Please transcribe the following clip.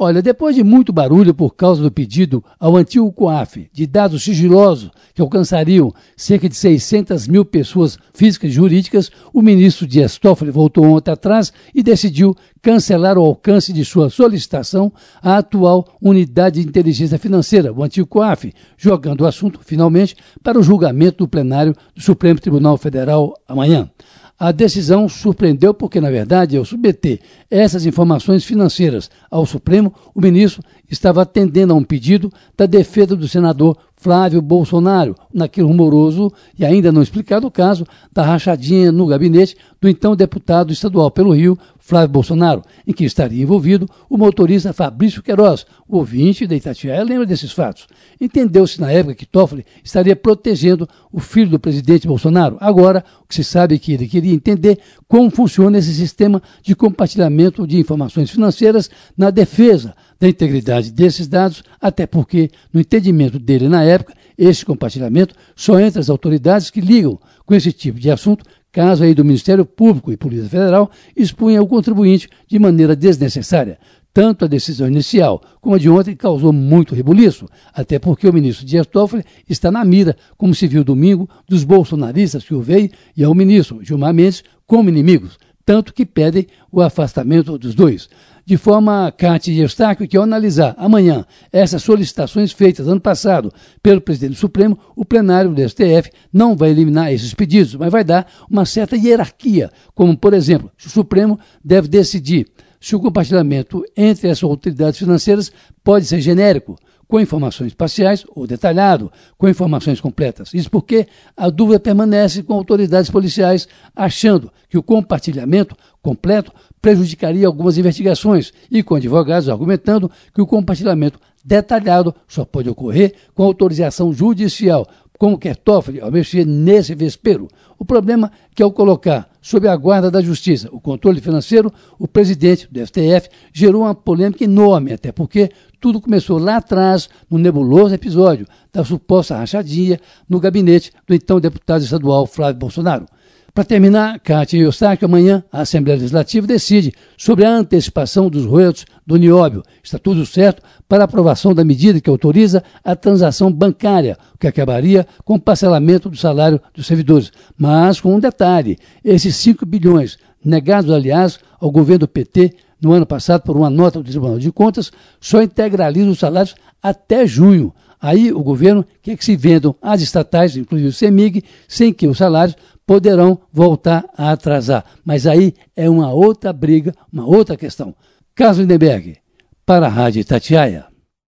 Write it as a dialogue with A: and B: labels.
A: Olha, depois de muito barulho por causa do pedido ao antigo COAF de dados sigilosos que alcançariam cerca de 600 mil pessoas físicas e jurídicas, o ministro Dias Toffoli voltou ontem atrás e decidiu cancelar o alcance de sua solicitação à atual Unidade de Inteligência Financeira, o antigo COAF, jogando o assunto, finalmente, para o julgamento do plenário do Supremo Tribunal Federal amanhã. A decisão surpreendeu porque, na verdade, ao submeter essas informações financeiras ao Supremo, o ministro estava atendendo a um pedido da defesa do senador Flávio Bolsonaro, naquele rumoroso e ainda não explicado caso da rachadinha no gabinete do então deputado estadual pelo Rio, Flávio Bolsonaro, em que estaria envolvido o motorista Fabrício Queiroz, o ouvinte da Itatiaia lembra desses fatos. Entendeu-se na época que Toffoli estaria protegendo o filho do presidente Bolsonaro. Agora, o que se sabe é que ele queria entender como funciona esse sistema de compartilhamento de informações financeiras na defesa da integridade desses dados, até porque, no entendimento dele na época, esse compartilhamento só entre as autoridades que ligam com esse tipo de assunto, caso aí do Ministério Público e Polícia Federal expunha o contribuinte de maneira desnecessária. Tanto a decisão inicial como a de ontem causou muito rebuliço, até porque o ministro Dias Toffoli está na mira, como se viu domingo, dos bolsonaristas que o veio e ao ministro Gilmar Mendes como inimigos, tanto que pedem o afastamento dos dois de forma, Cátia e Eustáquio, que ao analisar amanhã essas solicitações feitas ano passado pelo presidente do Supremo, o plenário do STF não vai eliminar esses pedidos, mas vai dar uma certa hierarquia, como, por exemplo, o Supremo deve decidir se o compartilhamento entre essas autoridades financeiras pode ser genérico, com informações parciais ou detalhado, com informações completas. Isso porque a dúvida permanece com autoridades policiais achando que o compartilhamento completo prejudicaria algumas investigações e com advogados argumentando que o compartilhamento detalhado só pode ocorrer com autorização judicial, como quer Toffoli ao mexer nesse vespero. O problema é que ao colocar sob a guarda da Justiça o controle financeiro, o presidente do STF gerou uma polêmica enorme, até porque tudo começou lá atrás, no nebuloso episódio da suposta rachadinha no gabinete do então deputado estadual Flávio Bolsonaro. Para terminar, Cátia Eustáquio, amanhã a Assembleia Legislativa decide sobre a antecipação dos royalties do Nióbio. Está tudo certo para aprovação da medida que autoriza a transação bancária, o que acabaria com o parcelamento do salário dos servidores. Mas com um detalhe: esses 5 bilhões, negados, aliás, ao governo do PT no ano passado por uma nota do Tribunal de Contas, só integralizam os salários até junho. Aí o governo quer que se vendam as estatais, inclusive o CEMIG, sem que os salários poderão voltar a atrasar. Mas aí é uma outra briga, uma outra questão. Carlos Lindenberg, para a Rádio Tatiaia.